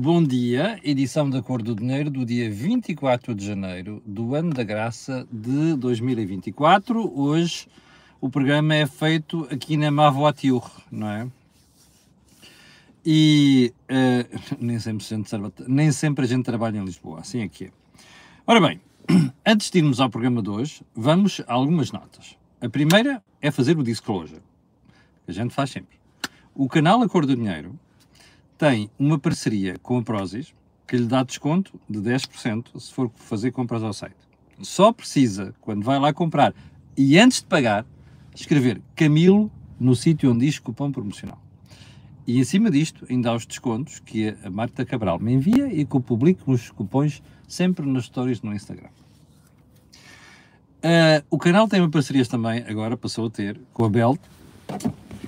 bom dia, edição da Cor do Dinheiro do dia 24 de janeiro do ano da graça de 2024. Hoje o programa é feito aqui na Mavoiture, não é? E uh, nem, sempre a gente, nem sempre a gente trabalha em Lisboa, assim é que é. Ora bem, antes de irmos ao programa de hoje, vamos a algumas notas. A primeira é fazer o disclosure, que a gente faz sempre. O canal A Cor do Dinheiro tem uma parceria com a Prozis que lhe dá desconto de 10% se for fazer compras ao site. Só precisa, quando vai lá comprar e antes de pagar, escrever Camilo no sítio onde diz cupom promocional. E em cima disto, ainda há os descontos que a Marta Cabral me envia e que eu publico os cupons sempre nas stories no Instagram. Uh, o canal tem uma parceria também, agora passou a ter, com a Belt,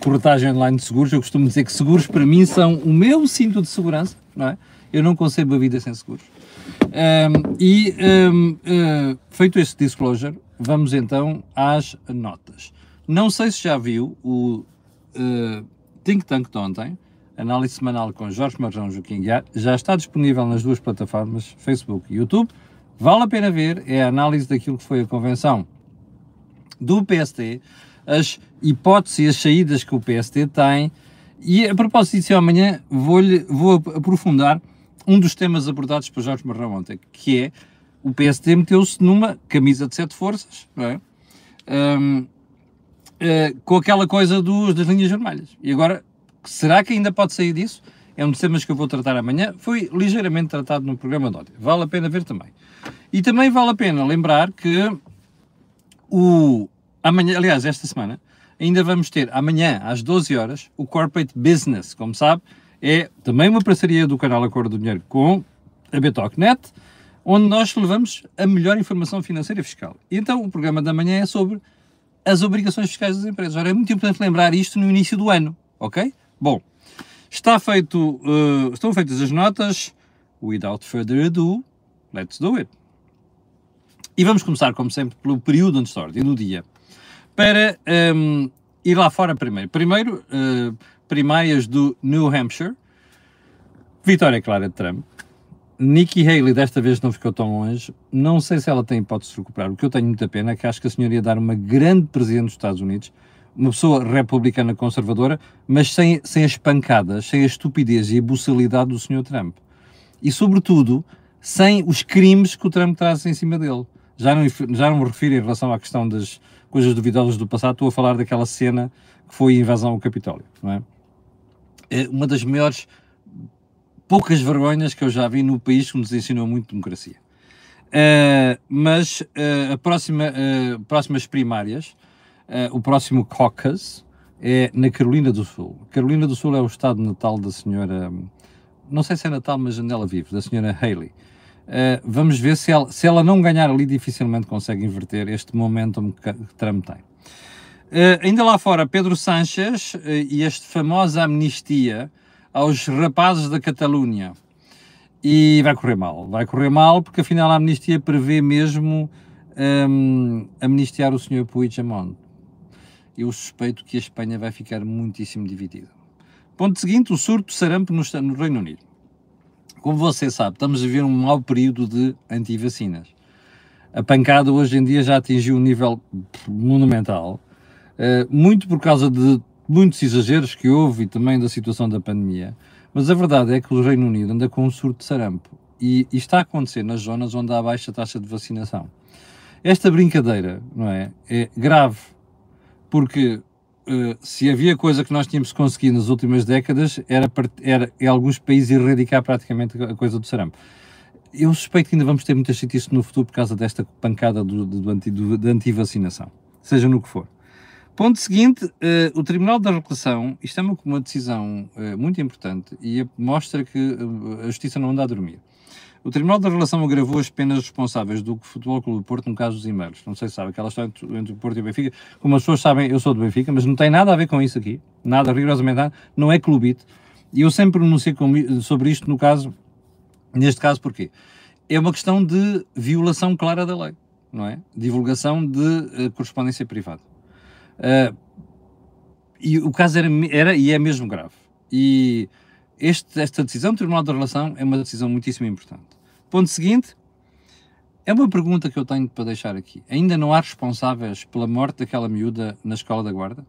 corretagem online de seguros, eu costumo dizer que seguros para mim são o meu cinto de segurança, não é? Eu não concebo a vida sem seguros. Um, e um, uh, eh, feito este disclosure, vamos então às notas. Não sei se já viu o uh, Think Tank de ontem, análise semanal com Jorge Marjão Joaquim Guiar, já está disponível nas duas plataformas, Facebook e YouTube. Vale a pena ver, é a análise daquilo que foi a convenção do PST, as hipóteses e as saídas que o PST tem. E a propósito disso, amanhã vou, vou aprofundar um dos temas abordados por Jorge Marrão ontem, que é o PST meteu-se numa camisa de sete forças, não é? Um, uh, eh, com aquela coisa dos, das linhas vermelhas. E agora, será que ainda pode sair disso? É um dos temas que eu vou tratar amanhã. Foi ligeiramente tratado no programa de ontem. Vale a pena ver também. E também vale a pena lembrar que o, Amanhã, aliás, esta semana, ainda vamos ter amanhã às 12 horas o Corporate Business, como sabe, é também uma parceria do canal Acordo do Dinheiro com a Betocnet, onde nós levamos a melhor informação financeira e fiscal. E então o programa da manhã é sobre as obrigações fiscais das empresas. Ora, é muito importante lembrar isto no início do ano, ok? Bom, está feito, uh, estão feitas as notas. Without further ado, let's do it. E vamos começar, como sempre, pelo período onde está ordem do dia para um, ir lá fora primeiro. Primeiro, uh, primárias do New Hampshire, vitória clara de Trump. Nikki Haley desta vez não ficou tão longe. Não sei se ela tem hipótese de recuperar. O que eu tenho muita pena é que acho que a senhora ia dar uma grande presidente dos Estados Unidos, uma pessoa republicana conservadora, mas sem, sem as pancadas, sem a estupidez e a buçalidade do senhor Trump. E, sobretudo, sem os crimes que o Trump traz em cima dele. Já não, já não me refiro em relação à questão das, coisas duvidosas do passado, estou a falar daquela cena que foi a invasão ao Capitólio, não é? É uma das maiores poucas vergonhas que eu já vi no país que nos ensinou muito democracia. Uh, mas uh, a próxima, uh, próximas primárias, o próximo caucus é na Carolina do Sul. Carolina do Sul é o estado natal da senhora, não sei se é natal, mas onde ela vive, da senhora Haley. Uh, vamos ver se ela, se ela não ganhar ali, dificilmente consegue inverter este momentum que, Trump tem. Uh, ainda lá fora, Pedro Sánchez uh, e esta famosa amnistia aos rapazes da Catalunha. E vai correr mal. Vai correr mal porque afinal a amnistia prevê mesmo um, amnistiar o Sr. Puigdemont. Eu suspeito que a Espanha vai ficar muitíssimo dividida. Ponto seguinte, o surto de sarampo no, no Reino Unido. Como você sabe, estamos a viver um mau período de anti-vacinas. A pancada hoje em dia já atingiu um nível monumental, eh, muito por causa de muitos exageros que houve e também da situação da pandemia. Mas a verdade é que o Reino Unido anda com um surto de sarampo e, e está a acontecer nas zonas onde há baixa taxa de vacinação. Esta brincadeira, não é? É grave, porque se havia coisa que nós tínhamos conseguido nas últimas décadas, era, era em alguns países erradicar praticamente a coisa do sarampo. Eu suspeito que ainda vamos ter muitas chatices no futuro por causa desta pancada do, do, anti, do da antivacinação, seja no que for. Ponto seguinte, uh, o Tribunal da Reclamação, isto é uma, uma decisão uh, muito importante e mostra que a Justiça não anda a dormir. O Tribunal da Relação agravou as penas responsáveis do Futebol Clube do Porto no caso dos e-mails. Não sei se sabe, aquela história entre o Porto e o Benfica. Como as pessoas sabem, eu sou do Benfica, mas não tem nada a ver com isso aqui. Nada, rigorosamente nada. Não é clubite. E eu sempre pronunciei sobre isto no caso, neste caso, porquê? É uma questão de violação clara da lei, não é? Divulgação de uh, correspondência privada. Uh, e o caso era, era e é mesmo grave. E este, esta decisão do Tribunal da Relação é uma decisão muitíssimo importante. Ponto seguinte, é uma pergunta que eu tenho para deixar aqui. Ainda não há responsáveis pela morte daquela miúda na escola da guarda?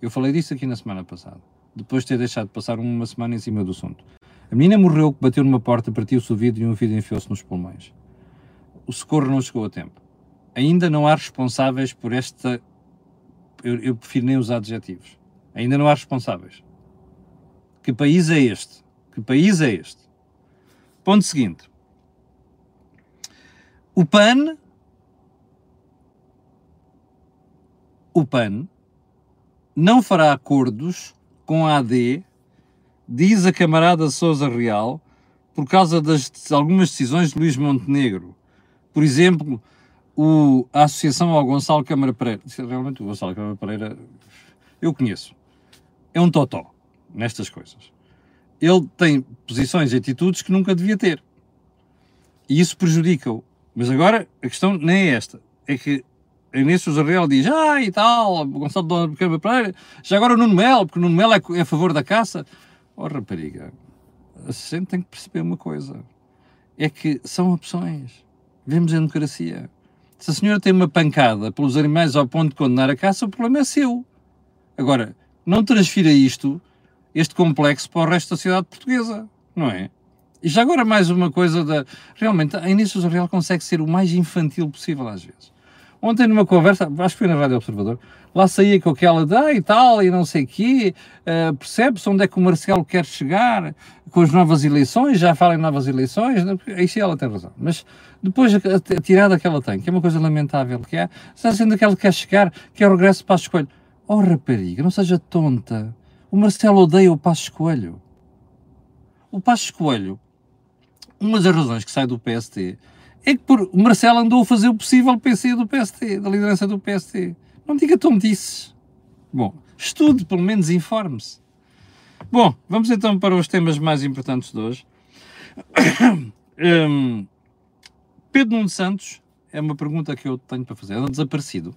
Eu falei disso aqui na semana passada, depois de ter deixado de passar uma semana em cima do assunto. A menina morreu, bateu numa porta, partiu-se o vidro e um vidro enfiou-se nos pulmões. O socorro não chegou a tempo. Ainda não há responsáveis por esta. Eu, eu prefiro nem usar adjetivos. Ainda não há responsáveis. Que país é este? Que país é este? Ponto seguinte. O PAN. O PAN não fará acordos com a AD, diz a camarada Souza Real, por causa das algumas decisões de Luís Montenegro. Por exemplo, o, a associação ao Gonçalo Câmara Pereira. Realmente o Gonçalo Câmara Pereira eu conheço. É um totó nestas coisas. Ele tem posições e atitudes que nunca devia ter. E isso prejudica-o. Mas agora a questão nem é esta. É que Inês Real diz, ah, e tal, Gonçalo Câmara Pereira, já agora o Nuno Melo, porque o Nuno Melo é, é a favor da caça. Oh, rapariga, a gente tem que perceber uma coisa. É que são opções. Vivemos em democracia. Se a senhora tem uma pancada pelos animais ao ponto de condenar a caça, o problema é seu. Agora, não transfira isto, este complexo, para o resto da sociedade portuguesa, não é? E já agora mais uma coisa da... Realmente, a Inês Sousa Real consegue ser o mais infantil possível às vezes. Ontem numa conversa, acho que foi na Rádio Observador, lá saía com aquela de ah, e tal, e não sei o quê, uh, percebe-se onde é que o Marcelo quer chegar com as novas eleições, já fala em novas eleições, isso ela tem razão. Mas depois a, a tirada que ela tem, que é uma coisa lamentável, que é, está sendo que ela quer chegar, que é o regresso para a escolha. Oh rapariga, não seja tonta. O Marcelo odeia o Passo Coelho. O Passo Coelho, uma das razões que sai do PST é que por, Marcelo andou a fazer o possível para sair do PST, da liderança do PST. Não diga tontices. Bom, estude, pelo menos informe-se. Bom, vamos então para os temas mais importantes de hoje. um, Pedro Nuno Santos é uma pergunta que eu tenho para fazer. Anda desaparecido.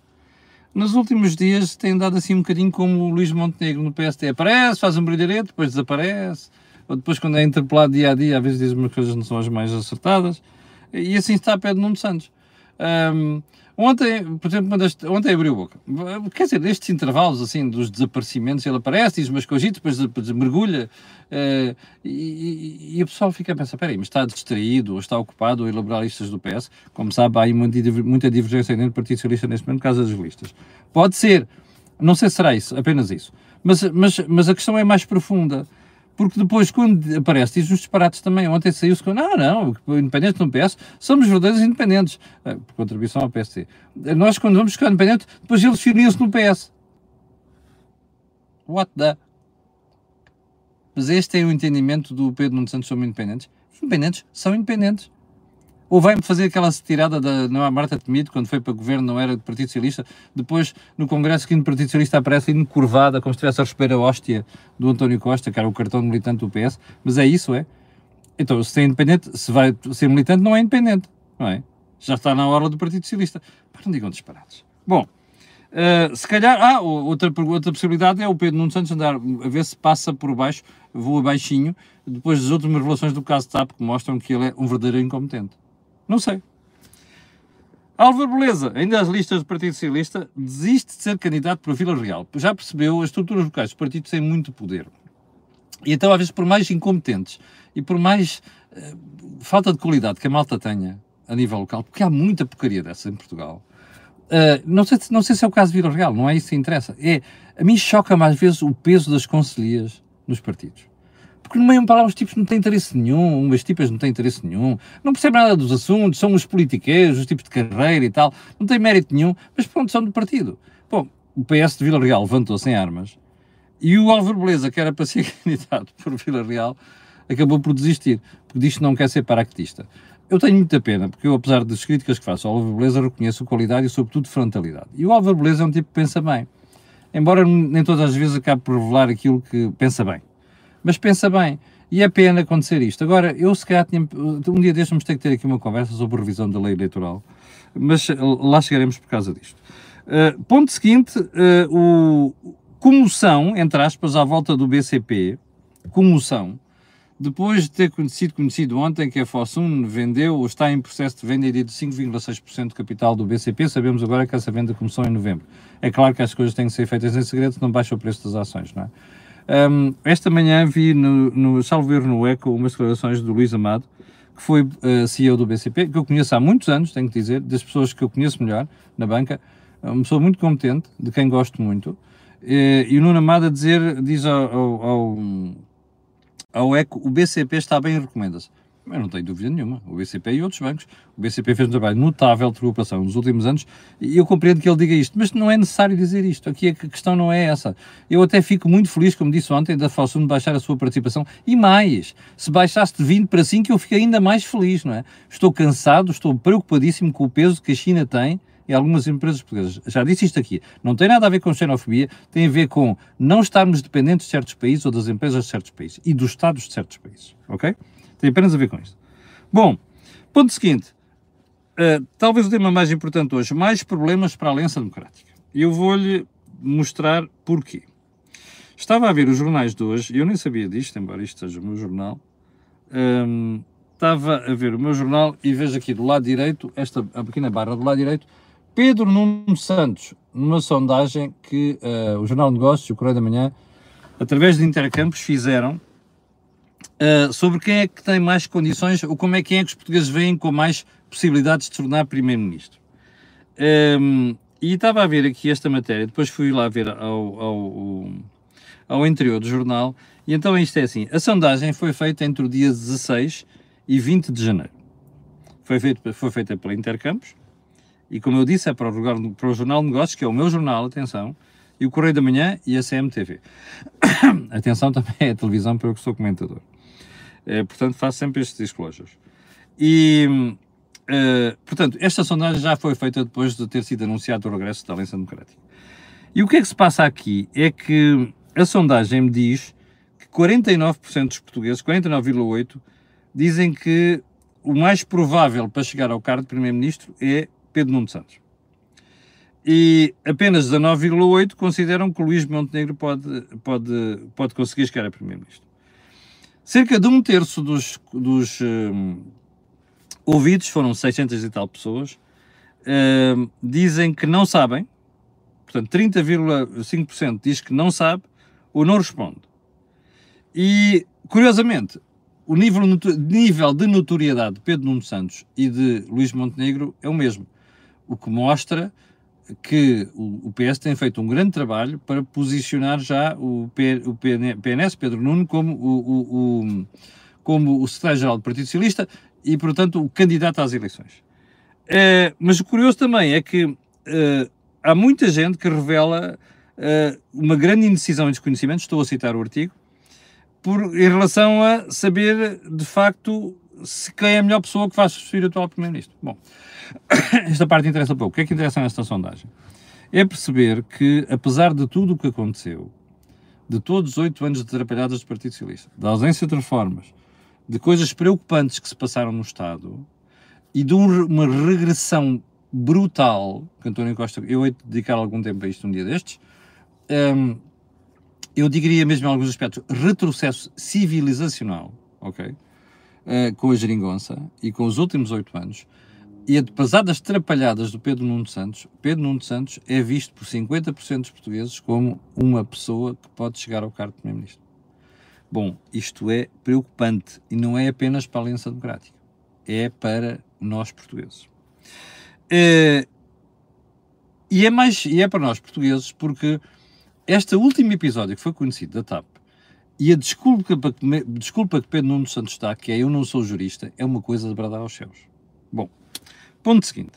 Nos últimos dias tem andado assim um bocadinho como o Luís Montenegro no PST. Aparece, faz um brilharete, depois desaparece. Ou depois, quando é interpelado dia a dia, às vezes diz umas coisas que não são as mais acertadas. E assim está Pedro Nuno Santos. Um, ontem, por exemplo, ontem abriu a boca. Quer dizer, estes intervalos assim dos desaparecimentos, ele aparece, diz umas coisitas, depois, depois mergulha uh, e, e, o pessoal fica a pensar: peraí, mas está distraído ou está ocupado a elaborar listas do PS? Como sabe, há aí muita divergência dentro do Partido Socialista neste momento por causa das listas. Pode ser, não sei se será isso, apenas isso. Mas, mas, mas a questão é mais profunda porque depois, quando aparece, diz os disparates também. Ontem saiu-se com, não, não, independentes no PS, somos verdadeiros independentes, eh, por contribuição ao PST. Nós, quando vamos buscar independente, depois eles filiam-se no PS. What the? Mas este é o entendimento do Pedro Nuno Santos sobre independentes. Independentes são independentes. Ou vai-me fazer aquela tirada da não, a Marta Temido, quando foi para o governo, não era do Partido Socialista, depois no Congresso que no Partido Socialista aparece encurvada, como se estivesse a receber a hóstia do António Costa, que era o cartão militante do PS, mas é isso, é? Então, se é independente, se vai ser militante, não é independente, não é? Já está na hora do Partido Socialista. Para não digam disparados. Bom, Uh, se calhar, ah, outra, outra possibilidade é o Pedro Nuno Santos andar a ver se passa por baixo, voa baixinho, depois das últimas revelações do caso de TAP que mostram que ele é um verdadeiro incompetente. Não sei. Álvaro Beleza, ainda as listas do Partido Socialista, desiste de ser candidato para Vila Real. Já percebeu, as estruturas locais dos partidos têm muito poder. E então, às vezes, por mais incompetentes e por mais uh, falta de qualidade que a malta tenha a nível local, porque há muita porcaria dessa em Portugal, uh, não, sei, não sei se é o caso de Vila Real, não é isso que interessa. É, a mim choca-me às vezes o peso das conselhias nos partidos. Porque no meio para lá os tipos não têm interesse nenhum, umas tipas não têm interesse nenhum, não percebem nada dos assuntos, são os politiqueiros, os tipos de carreira e tal, não têm mérito nenhum, mas pronto, são do partido. Bom, o PS de Vila Real levantou-se em armas e o Álvaro Beleza, que era para ser candidato por Vila Real, acabou por desistir, porque diz que não quer ser paraquedista. Eu tenho muita pena, porque eu, apesar das críticas que faço ao Álvaro Beleza, reconheço qualidade e, sobretudo, frontalidade. E o Álvaro Beleza é um tipo que pensa bem, embora nem todas as vezes acabe por revelar aquilo que pensa bem. Mas pensa bem, e é pena acontecer isto. Agora, eu se calhar tinha, um dia destes vamos ter que ter aqui uma conversa sobre revisão da lei eleitoral, mas eh, lá chegaremos por causa disto. Uh, ponto seguinte, uh, o, comoção, entre aspas, à volta do BCP, comoção, depois de ter sido conhecido ontem que a Fosun vendeu ou está em processo de venda de 5,6% de capital do BCP, sabemos agora que essa venda começou em novembro. É claro que as coisas têm que ser feitas em segredo, senão baixa o preço das ações, não é? Um, esta manhã vi no, no Salvo Erro no ECO umas declarações do Luís Amado, que foi uh, CEO do BCP, que eu conheço há muitos anos, tenho que dizer, das pessoas que eu conheço melhor na banca, uma pessoa muito competente, de quem gosto muito, e, o Nuno Amado a dizer, diz ao, ao, ao ao ECO, o BCP está bem em recomendas. Eu não tenho dúvida nenhuma. O BCP e outros bancos. O BCP fez um trabalho notável de preocupação nos últimos anos e eu compreendo que ele diga isto, mas não é necessário dizer isto. Aqui a questão não é essa. Eu até fico muito feliz, como disse ontem, da Falsum baixar a sua participação e mais. Se baixasse de 20 para 5, eu fico ainda mais feliz, não é? Estou cansado, estou preocupadíssimo com o peso que a China tem em algumas empresas portuguesas. Já disse isto aqui. Não tem nada a ver com xenofobia, tem a ver com não estarmos dependentes de certos países ou das empresas de certos países e dos Estados de certos países. Ok? Tem apenas a ver com isto. Bom, ponto seguinte. Uh, talvez o tema mais importante hoje, mais problemas para a Aliança Democrática. E eu vou-lhe mostrar porquê. Estava a ver os jornais de hoje, e eu nem sabia disto, embora isto seja o meu jornal. Um, ehm, estava a ver o meu jornal e vejo aqui do lado direito, esta a pequena barra do lado direito, Pedro Nuno Santos, numa sondagem que uh, o Jornal de Negócios e o Correio da Manhã, através de intercampos, fizeram uh, sobre quem é que tem mais condições ou como é quem é que os portugueses veem com mais possibilidades de se tornar Primeiro-Ministro. Um, e estava a ver aqui esta matéria, depois fui lá ver ao, ao, ao interior do jornal, e então isto é assim, a sondagem foi feita entre o dia 16 e 20 de janeiro. Foi, feito, foi feita pela Intercampos, e como eu disse, é para o, para o Jornal de Negócios, que é o meu jornal, atenção, e o Correio da Manhã e a CMTV. atenção também é a televisão, para eu que sou comentador. É, portanto, faço sempre estes disclosures. E, uh, portanto, esta sondagem já foi feita depois de ter sido anunciado o regresso da Aliança Democrática. E o que é que se passa aqui é que a sondagem me diz que 49% dos portugueses, 49,8%, dizem que o mais provável para chegar ao cargo de Primeiro-Ministro é Pedro Nuno Santos. E apenas 19,8 consideram que Luís Montenegro pode, pode, pode conseguir chegar a Primeiro-Ministro. Cerca de um terço dos, dos um, ouvidos, foram 600 e tal pessoas, um, dizem que não sabem, portanto 30,5% diz que não sabe ou não responde. E, curiosamente, o nível, nível de notoriedade de Pedro Nuno Santos e de Luís Montenegro é o mesmo o que mostra que o, PS tem feito um grande trabalho para posicionar já o, PNS, Pedro Nuno, como o, o, o como o secretário-geral do Partido Socialista e, portanto, o candidato às eleições. É, mas o curioso também é que é, há muita gente que revela é, uma grande indecisão e desconhecimento, estou a citar o artigo, por, em relação a saber, de facto, se quem é a melhor pessoa que vai substituir o atual Primeiro-Ministro. Bom, esta parte interessa pouco. O que é que interessa nesta sondagem? É perceber que, apesar de tudo o que aconteceu, de todos os oito anos de atrapalhadas do Partido Socialista, da ausência de reformas, de coisas preocupantes que se passaram no Estado e de uma regressão brutal, que António Costa, eu hei de dedicar algum tempo a isto um dia destes, um, eu diria mesmo em alguns aspectos, retrocesso civilizacional, ok? Uh, com a geringonça e com os últimos oito anos, e apesar das trapalhadas do Pedro Nuno Santos, Pedro Nuno Santos é visto por 50% dos portugueses como uma pessoa que pode chegar ao cargo de Primeiro-Ministro. Bom, isto é preocupante e não é apenas para a Aliança Democrática, é para nós portugueses. É, e, é mais, e é para nós portugueses porque este último episódio que foi conhecido da TAP e a desculpa, desculpa que Pedro Nuno Santos está, que é eu não sou jurista, é uma coisa de bradar aos céus. Bom, Ponto seguinte.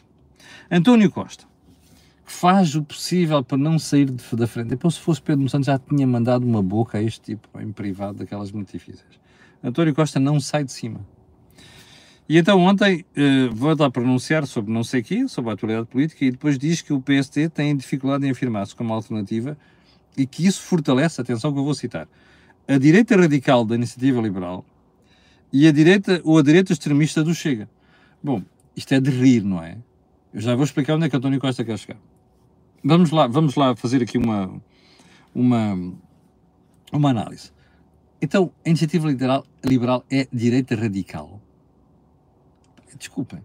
António Costa, que faz o possível para não sair de, da frente. Depois, se fosse Pedro Santos, já tinha mandado uma boca a este tipo, em privado, daquelas muito difíceis. António Costa não sai de cima. E então ontem uh, vou lá pronunciar sobre não sei o quê, sobre a atualidade política, e depois diz que o PST tem dificuldade em afirmar-se como alternativa e que isso fortalece, atenção que eu vou citar, a direita radical da iniciativa liberal e a direita ou a direita extremista do Chega. Bom, isto é de rir, não é? Eu já vou explicar onde é que António Costa quer chegar. Vamos lá, vamos lá fazer aqui uma, uma, uma análise. Então, a iniciativa liberal, liberal é direita radical. Desculpem.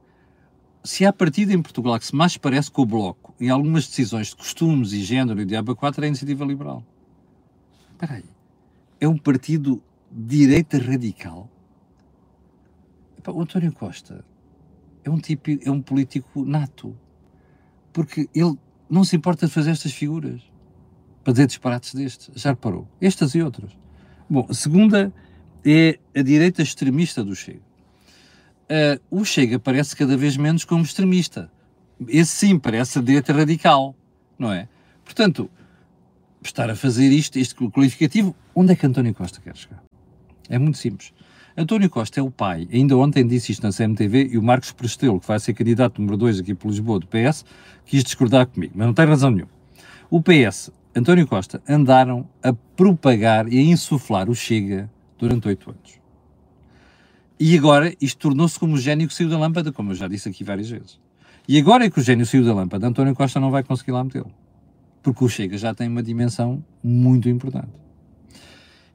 Se há partido em Portugal que se mais parece com o Bloco em algumas decisões de costumes e género e diabo 4 é a iniciativa liberal. Espera aí. É um partido de direita radical? Epá, o António Costa é um tipo, é um político nato. Porque ele não se importa de fazer estas figuras para dizer disparates destes. Já reparou? Estas e outras. Bom, a segunda é a direita extremista do Chega. Uh, o Chega parece cada vez menos como extremista. Esse sim parece a direita radical, não é? Portanto, estar a fazer isto, este qualificativo, onde é que António Costa quer chegar? É muito simples. António Costa é o pai, ainda ontem disse isto na CMTV, e o Marcos Prestelo, que vai ser candidato número 2 aqui por Lisboa do PS, quis discordar comigo, mas não tem razão nenhuma. O PS, António Costa, andaram a propagar e a insuflar o Chega durante oito anos. E agora isto tornou-se como o gênio que saiu da lâmpada, como eu já disse aqui várias vezes. E agora é que o gênio saiu da lâmpada, António Costa não vai conseguir lá metê-lo. Porque o Chega já tem uma dimensão muito importante.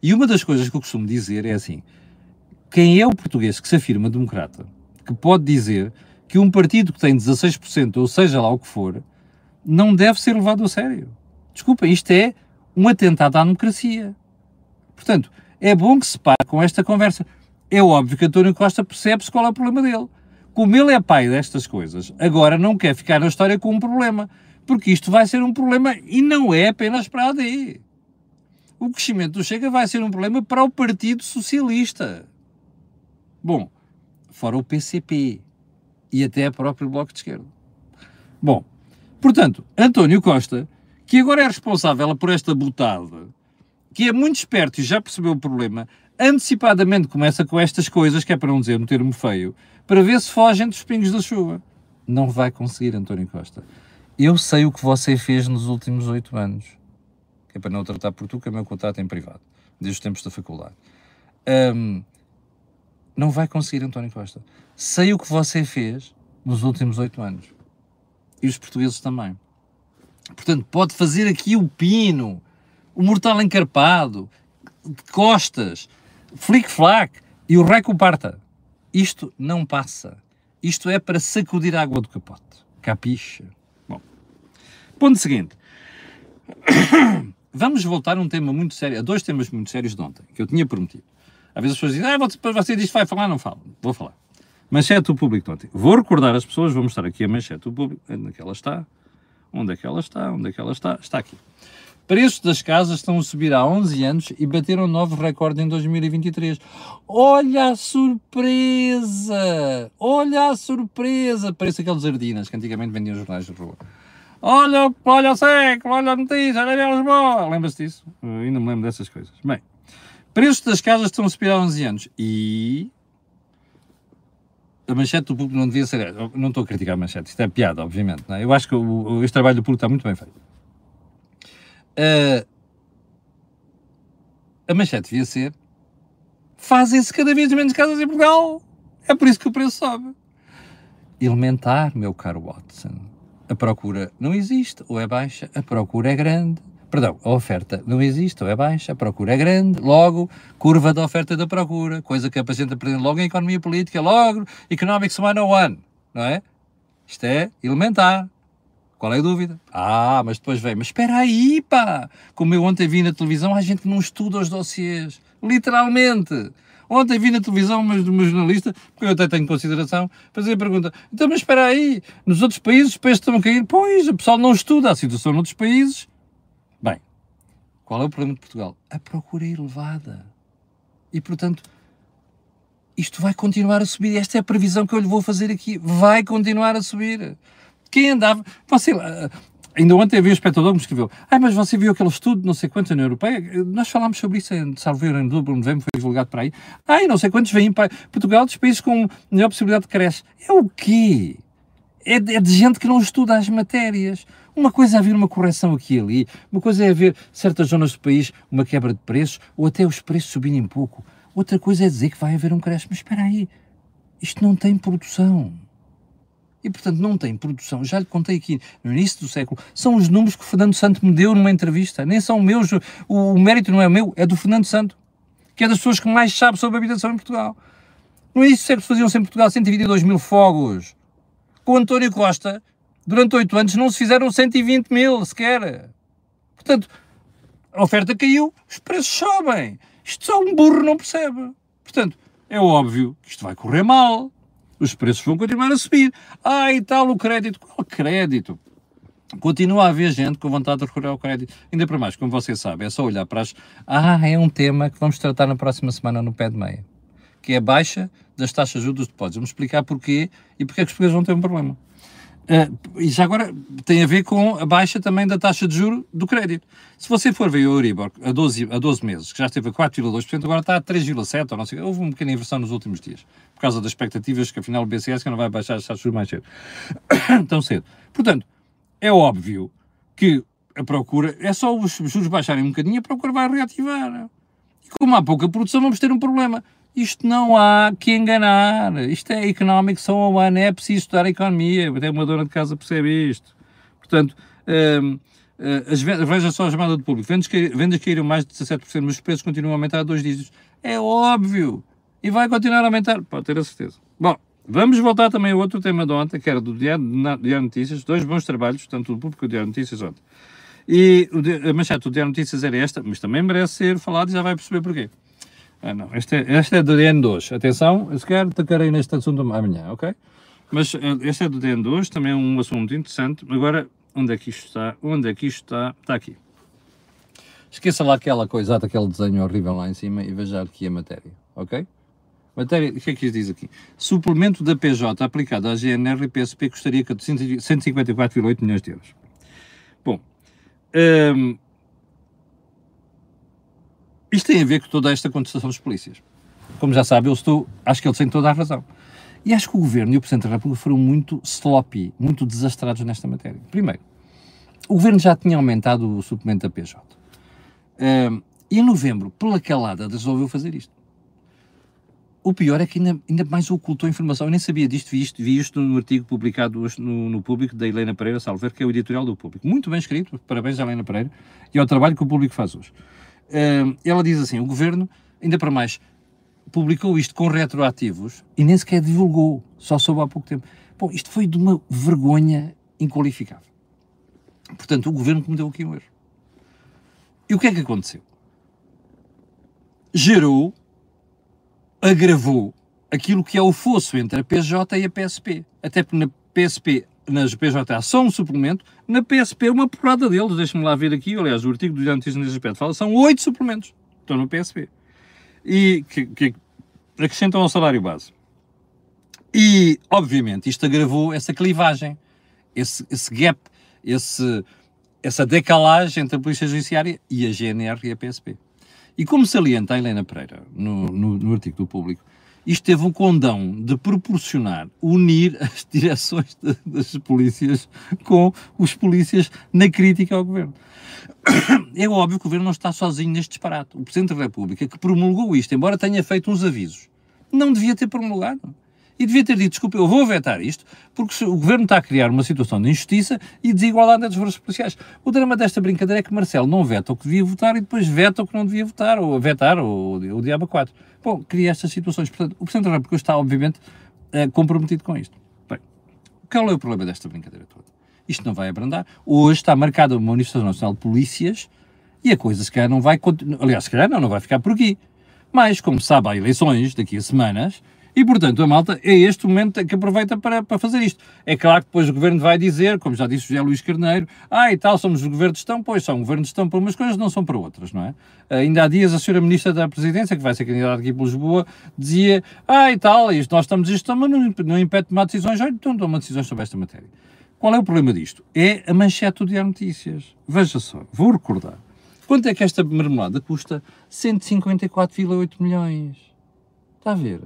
E uma das coisas que eu costumo dizer é assim: quem é o português que se afirma democrata, que pode dizer que um partido que tem 16%, ou seja lá o que for, não deve ser levado a sério? Desculpa, isto é um atentado à democracia. Portanto, é bom que se pare com esta conversa. É óbvio que António Costa percebe-se qual é o problema dele. Como ele é pai destas coisas, agora não quer ficar na história com um problema, porque isto vai ser um problema e não é apenas para a AD o crescimento do Chega vai ser um problema para o Partido Socialista. Bom, fora o PCP e até a próprio Bloco de Esquerda. Bom, portanto, António Costa, que agora é responsável por esta botada, que é muito esperto e já percebeu o problema, antecipadamente começa com estas coisas, que é para não dizer um termo feio, para ver se fogem dos pingos da chuva. Não vai conseguir, António Costa. Eu sei o que você fez nos últimos oito anos é para não tratar por tu, que é o meu contrato em privado, desde os tempos da faculdade. Um, não vai conseguir, António Costa. Sei o que você fez nos últimos oito anos. E os portugueses também. Portanto, pode fazer aqui o pino, o mortal encarpado, costas, flic-flac e o reco parta. Isto não passa. Isto é para sacudir a água do capote. Capixa? Ponto seguinte. Vamos voltar a um tema muito sério, a dois temas muito sérios de ontem, que eu tinha prometido. Às vezes as pessoas dizem, ah, você, diz que vai falar, não falo. Vou falar. Manchete do público de ontem. Vou recordar as pessoas, vou mostrar aqui a manchete do público. Onde é que ela está? Onde é que ela está? Onde é que ela está? Está aqui. Preços das casas estão a subir há 11 anos e bateram novo recorde em 2023. Olha a surpresa! Olha a surpresa! Parece aqueles ardinas que antigamente vendiam jornais de rua. Olha, olha o século, olha a notícia, olha a Lisboa. Lembra-se disso? Eu ainda me lembro dessas coisas. Bem, preços das casas estão a subir há 11 anos e a manchete do público não devia ser. Não estou a criticar a manchete, isto é piada, obviamente. É? Eu acho que o, este trabalho do público está muito bem feito. Uh, a manchete devia ser: fazem-se cada vez menos casas em Portugal. É por isso que o preço sobe. Elementar, meu caro Watson a procura não existe ou é baixa, a procura é grande. Perdão, a oferta não existe ou é baixa, a procura é grande, logo, curva da oferta da procura, coisa que apresenta aprender logo em economia política, logo, Economics 101, não é? Isto é elementar. Qual é a dúvida? Ah, mas depois vem, mas espera aí, pá! Como eu ontem vi na televisão, há gente não estuda os dossiês. Literalmente. Ontem vi na televisão uma, uma jornalista, porque eu até tenho consideração, fazer a pergunta: então, mas espera aí, nos outros países os preços estão a cair? Pois, o pessoal não estuda a situação noutros países. Bem, qual é o problema de Portugal? A procura é elevada. E, portanto, isto vai continuar a subir. Esta é a previsão que eu lhe vou fazer aqui. Vai continuar a subir. Quem andava. Você, Ainda ontem havia um espectador que me escreveu: Ah, mas você viu aquele estudo, não sei quantos, na União Europeia? Nós falámos sobre isso, em, salvo em Dublin, novembro, foi divulgado para aí. Ah, e não sei quantos vêm para Portugal, dos países com melhor possibilidade de creche. É o quê? É de, é de gente que não estuda as matérias. Uma coisa é haver uma correção aqui e ali, uma coisa é haver certas zonas do país uma quebra de preços, ou até os preços subirem um pouco. Outra coisa é dizer que vai haver um creche. Mas espera aí, isto não tem produção e, portanto, não tem produção. Já lhe contei aqui no início do século, são os números que o Fernando Santo me deu numa entrevista, nem são meus, o, o mérito não é meu, é do Fernando Santo, que é das pessoas que mais sabe sobre habitação em Portugal. É isso que se faziam-se em Portugal 122 mil fogos. Com António Costa, durante oito anos, não se fizeram 120 mil sequer. Portanto, a oferta caiu, os preços sobem. Isto só um burro não percebe. Portanto, é óbvio que isto vai correr mal. Os preços vão continuar a subir. Ah, e tal o crédito. Qual crédito? Continua a haver gente com vontade de recorrer ao crédito. Ainda para mais, como você sabe, é só olhar para as. Ah, é um tema que vamos tratar na próxima semana no pé de meia. Que é a baixa das taxas de juros dos depósitos. Vamos explicar porquê e porque é que os portugueses vão ter um problema. Uh, e já agora tem a ver com a baixa também da taxa de juro do crédito. Se você for ver o Euribor a 12, a 12 meses, que já esteve a 4,2%, agora está a 3,7%, ou não sei, houve uma pequena inversão nos últimos dias, por causa das expectativas que afinal o BCS que não vai baixar as taxas de juros mais cedo. tão cedo. Portanto, é óbvio que a procura, é só os juros baixarem um bocadinho, a procura vai reativar. E como há pouca produção, vamos ter um problema. Isto não há que enganar. Isto é um ano. É preciso estudar economia. Até uma dona de casa percebe isto. Portanto, hum, eh, as vendas, veja só a chamada do público. Vendas, vendas caíram mais de 17%, mas os preços continuam a aumentar a dois dígitos. É óbvio. E vai continuar a aumentar. Pode ter a certeza. Bom, vamos voltar também a outro tema de ontem, que era do Diário, Diário Notícias. Dois bons trabalhos, tanto do público como do Diário Notícias ontem. E a manchete do Diário Notícias era esta, mas também merece ser falado e já vai perceber porquê. Ah, não. Este é, este é do DN2. Atenção, eu sequer tacarei neste assunto amanhã, ok? Mas eh, este é do DN2, também é um assunto interessante. Agora, onde é que isto está? Onde é que isto está? Está aqui. Esqueça lá aquela coisa, aquele desenho horrível lá em cima e veja aqui a matéria, ok? Matéria, o que é que isto diz aqui? Suplemento da PJ aplicado à GNR e PSP custaria 154,8 milhões de euros. Bom, hum, isto tem a ver com toda esta contestação dos polícias. Como já sabe, eu estou, acho que eles têm toda a razão. E acho que o Governo e o Presidente da República foram muito sloppy, muito desastrados nesta matéria. Primeiro, o Governo já tinha aumentado o suplemento da PJ. Uh, e em novembro, pela calada, resolveu fazer isto. O pior é que ainda, ainda mais ocultou informação. Eu nem sabia disto, vi isto, vi isto no artigo publicado hoje no, no Público da Helena Pereira Salver, que é o editorial do Público. Muito bem escrito, parabéns à Helena Pereira e ao trabalho que o Público faz hoje ela diz assim: o governo, ainda para mais, publicou isto com retroativos e nem sequer divulgou, só soube há pouco tempo. Bom, isto foi de uma vergonha inqualificável. Portanto, o governo cometeu aqui um erro. E o que é que aconteceu? Gerou, agravou aquilo que é o fosso entre a PJ e a PSP. Até porque na PSP nas PJ só um suplemento, na PSP uma porrada deles, deixa-me lá ver aqui, aliás, o artigo do Diário Notícias nesse aspecto fala, são oito suplementos, estão no PSP, e que, que acrescentam ao salário base. E, obviamente, isto agravou essa clivagem, esse, esse gap, esse, essa decalagem entre a Polícia Judiciária e a GNR e a PSP. E como salienta a Helena Pereira no, no, no artigo do Público, isto teve um condão de proporcionar, unir as direções de, das polícias com os polícias na crítica ao governo. É óbvio que o governo não está sozinho neste disparate. O Presidente da República, que promulgou isto, embora tenha feito uns avisos, não devia ter promulgado. E devia ter dito, desculpa, eu vou vetar isto, porque o Governo está a criar uma situação de injustiça e desigualdade entre as forças policiais. O drama desta brincadeira é que Marcelo não veta o que devia votar e depois veta o que não devia votar, ou vetar, ou o diabo 4. Bom, cria estas situações. Portanto, o Presidente da República está, obviamente, eh, comprometido com isto. Bem, qual é o problema desta brincadeira toda? Isto não vai abrandar. Hoje está marcada uma manifestação nacional de polícias e a coisa se calhar não vai... Aliás, se calhar não, não vai ficar por aqui. Mas, como sabe, há eleições daqui a semanas e, portanto, a malta é este momento que aproveita para, para fazer isto. É claro que depois o governo vai dizer, como já disse José Luís Carneiro, ah, e tal, somos o governo de gestão, pois são governo de gestão para umas coisas, não são para outras, não é? Ainda há dias a senhora Ministra da Presidência, que vai ser candidata aqui por Lisboa, dizia, ah, e tal, isto, nós estamos gestão, mas não, não impede tomar decisões, olha, então toma decisões sobre esta matéria. Qual é o problema disto? É a manchete do Diário Notícias. Veja só, vou recordar. Quanto é que esta marmelada custa? 154,8 milhões. Está a ver?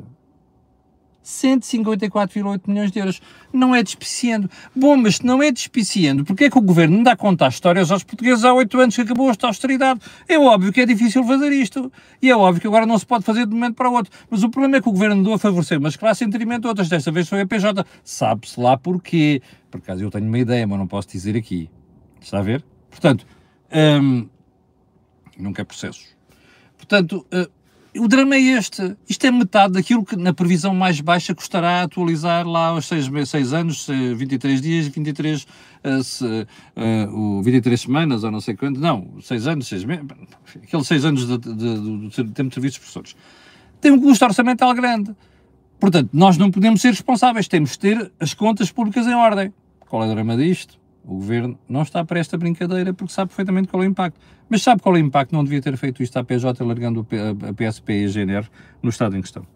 154,8 milhões de euros. Não é despiciando. Bom, mas se não é despiciando, porque é que o governo não dá conta às histórias aos portugueses há oito anos que acabou esta austeridade? É óbvio que é difícil fazer isto. E é óbvio que agora não se pode fazer de um momento para o outro. Mas o problema é que o governo andou a favorecer umas classes em detrimento de outras. Desta vez foi a PJ. Sabe-se lá porquê. Por acaso eu tenho uma ideia, mas não posso dizer aqui. Está a ver? Portanto, hum, nunca é processos. Portanto, uh, o drama é este. Isto é metade daquilo que na previsão mais baixa custará atualizar lá aos 6 seis, anos, 23 dias, 23, uh, se, uh, o 23 semanas ou não sei quanto. Não, 6 anos, 6 meses. Aqueles 6 anos de, tempo de serviços de professores. Tem um custo orçamental grande. Portanto, nós não podemos ser responsáveis. Temos de ter as contas públicas em ordem. Qual é o drama disto? O governo não está para esta brincadeira porque sabe perfeitamente qual é o impacto. Mas sabe qual é o impacto? Não devia ter feito isto à PJ, largando a PSP e a GNR no estado em questão.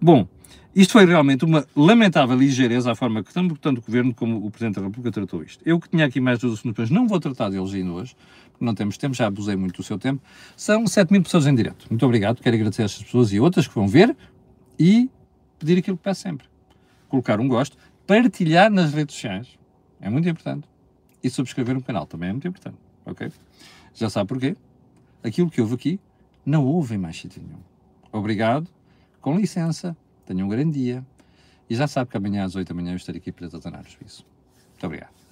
Bom, isto foi realmente uma lamentável ligeireza à forma que tanto, tanto o Governo como o Presidente da República tratou isto. Eu que tinha aqui mais dois assuntos, mas não vou tratar deles ainda hoje, porque não temos tempo, já abusei muito do seu tempo. São 7 mil pessoas em direto. Muito obrigado, quero agradecer a estas pessoas e outras que vão ver e pedir aquilo que peço sempre. Colocar um gosto, partilhar nas redes sociais, é muito importante e subscrever o canal também é muito importante, ok? Já sabe porquê? Aquilo que houve aqui não houve em mais sítio nenhum. Obrigado, com licença, tenha um grande dia e já sabe que amanhã às 8 da manhã eu estarei aqui para tratar o juízo. Muito obrigado.